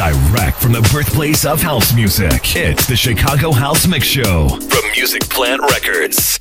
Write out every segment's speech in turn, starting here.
Direct from the birthplace of house music, it's the Chicago House Mix Show from Music Plant Records.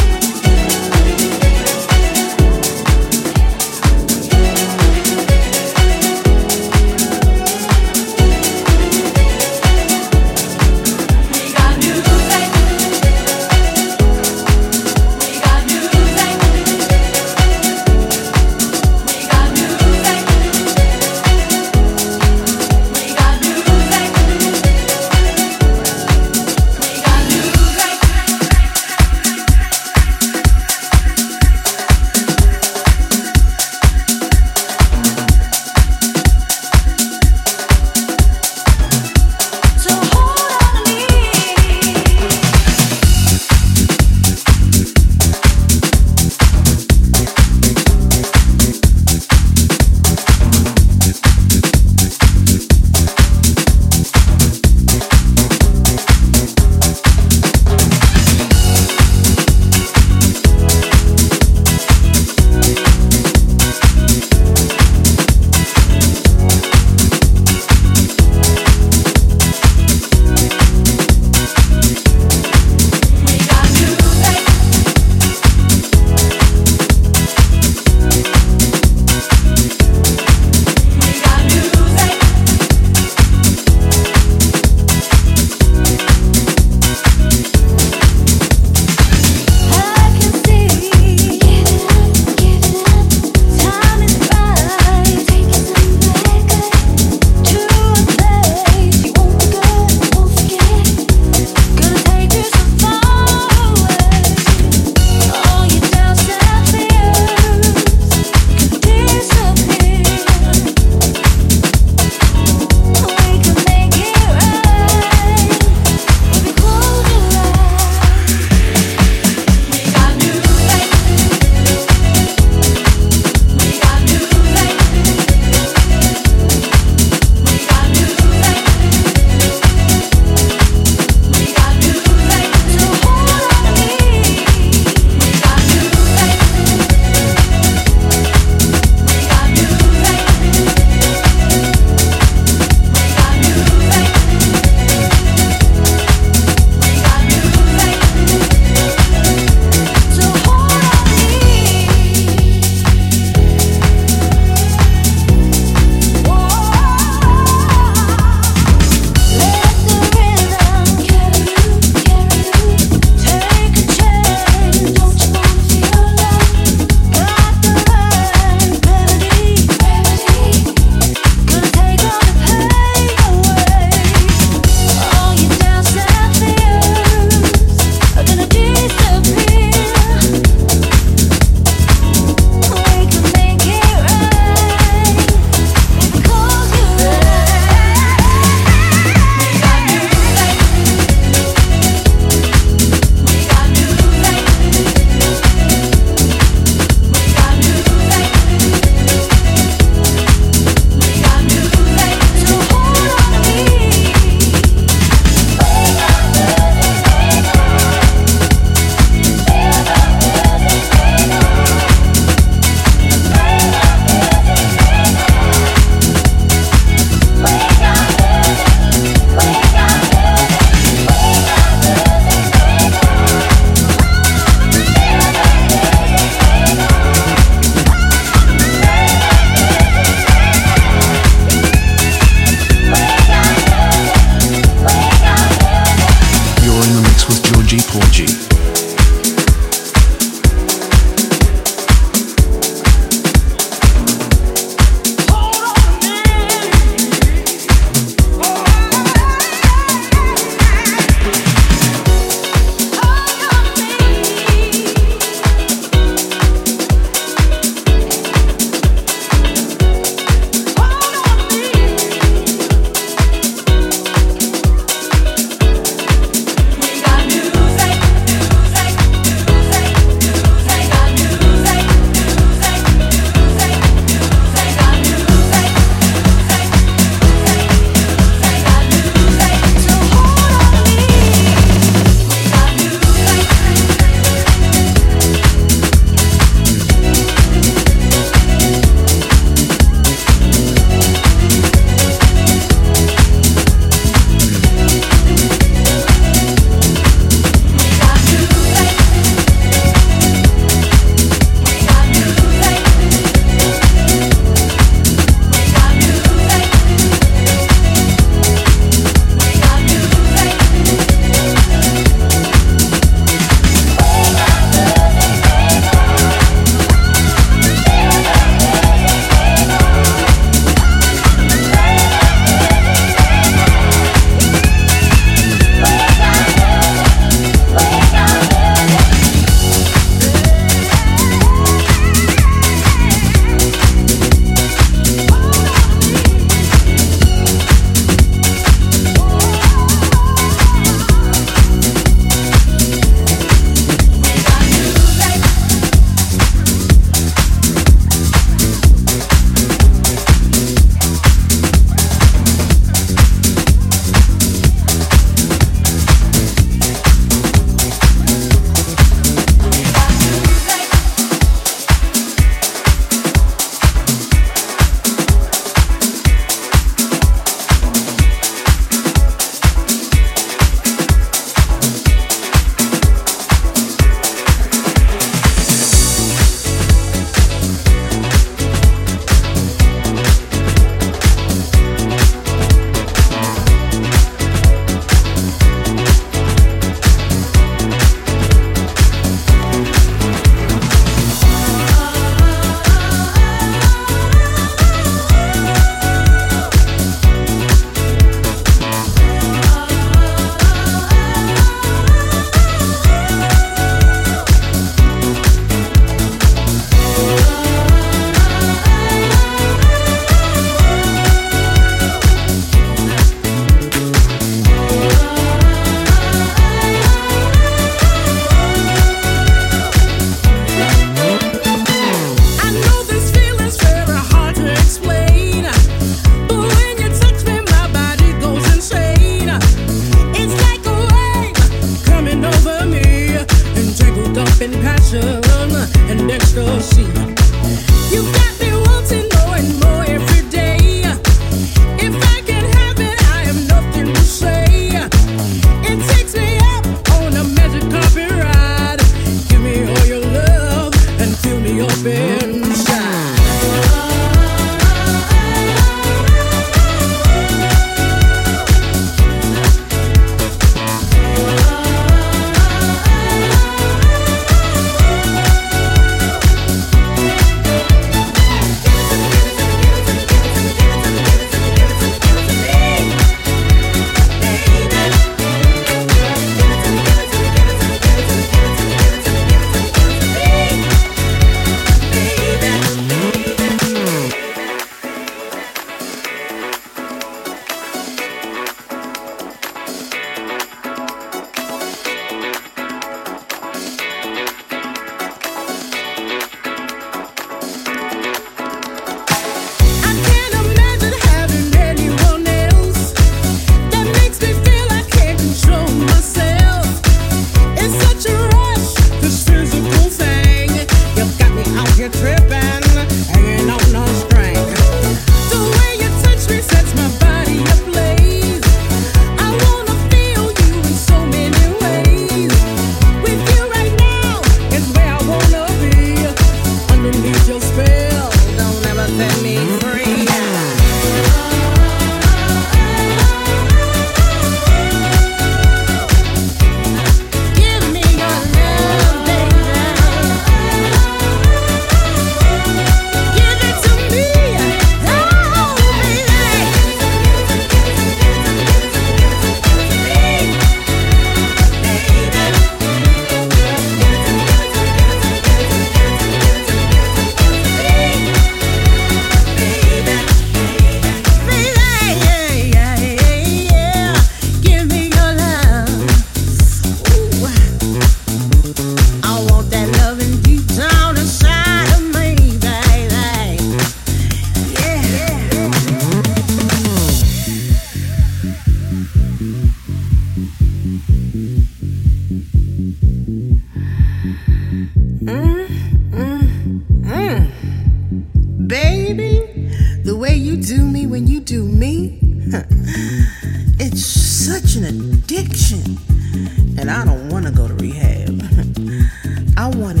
I want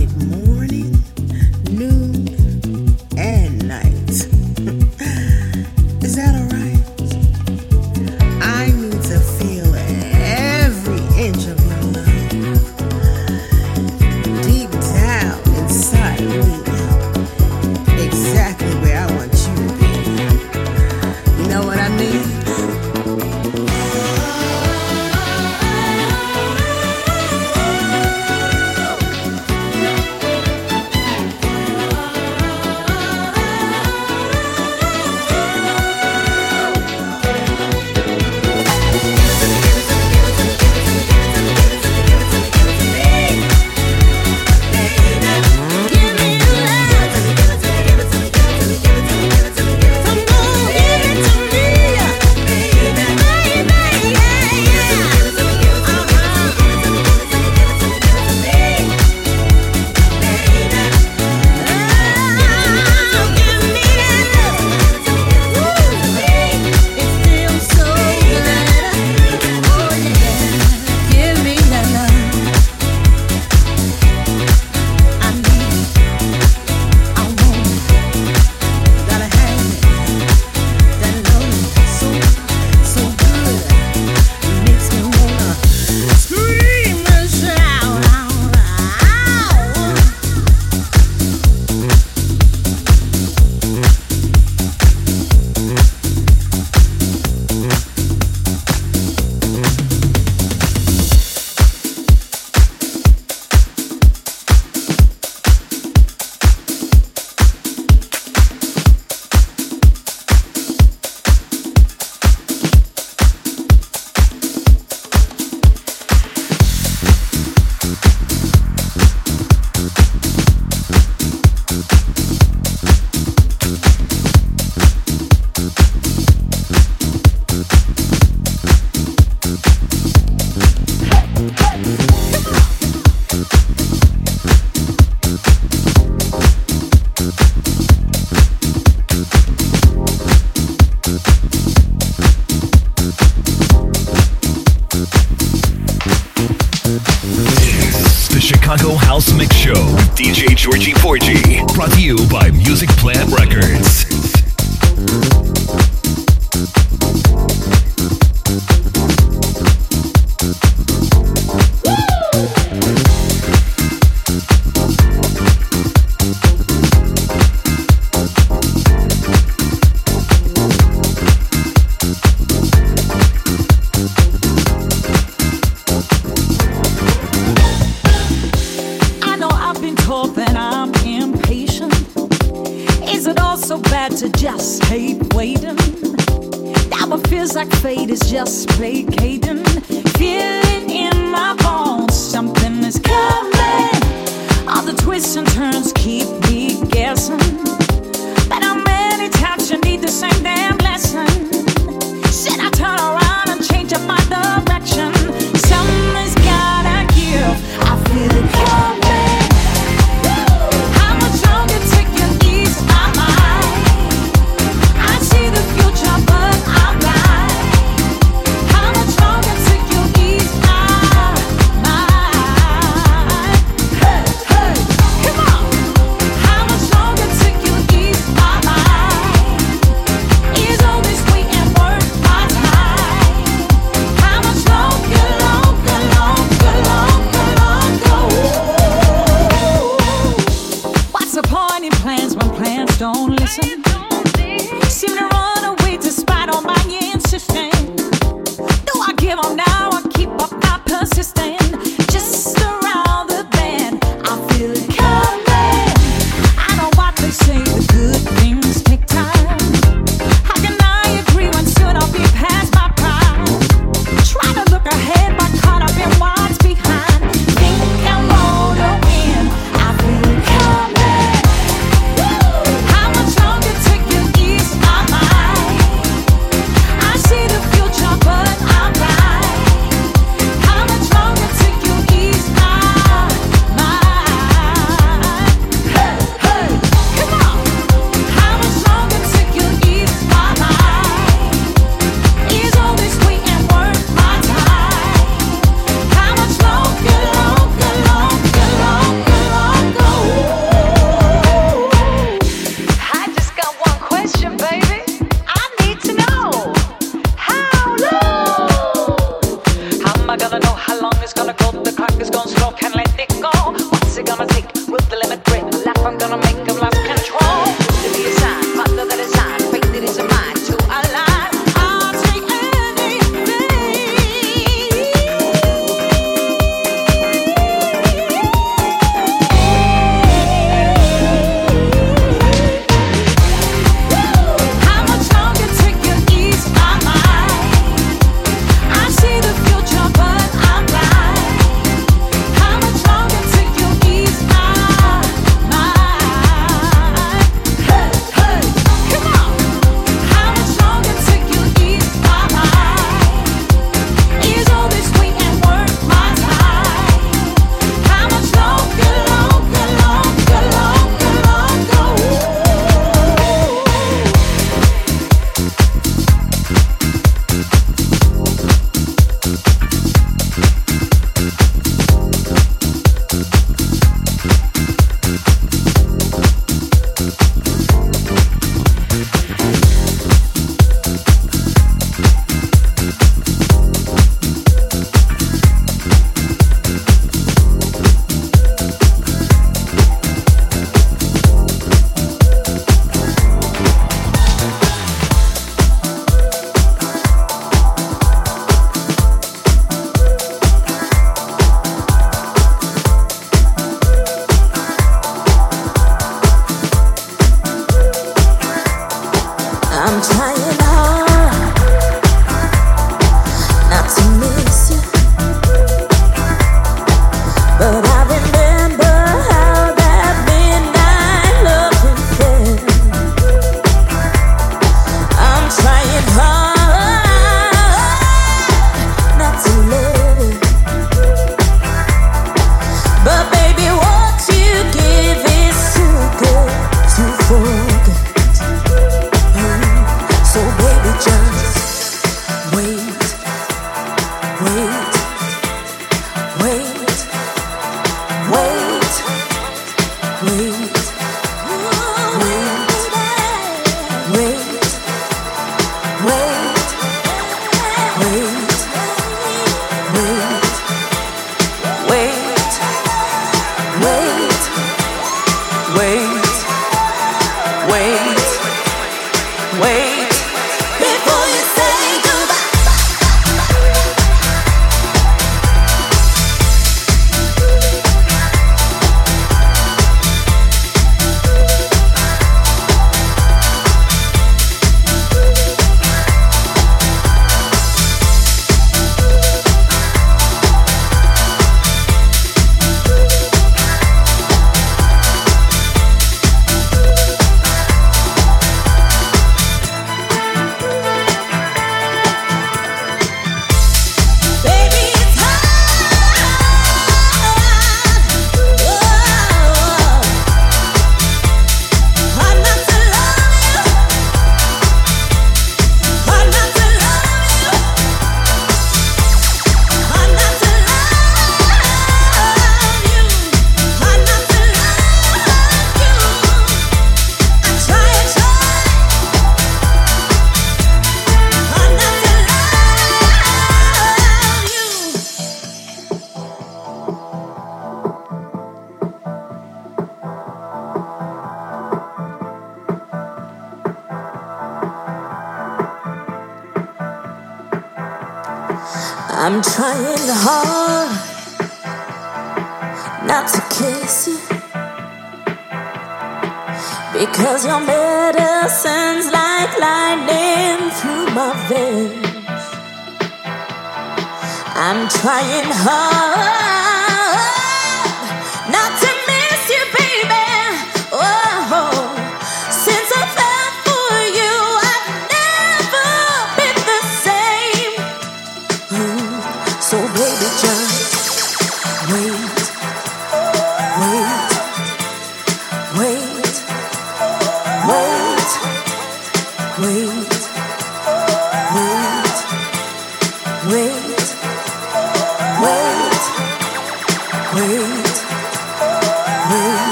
wait, trying before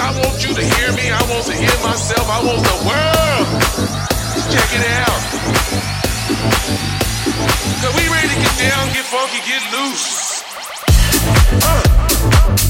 I want you to hear me. I want to hear myself. I want the world. Check it out. Cause we ready to get down, get funky, get loose. Uh.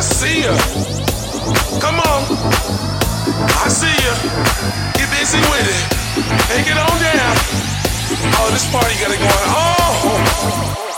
I see ya. Come on. I see ya. Get busy with it. Take it on down. Oh, this party got it going. Oh.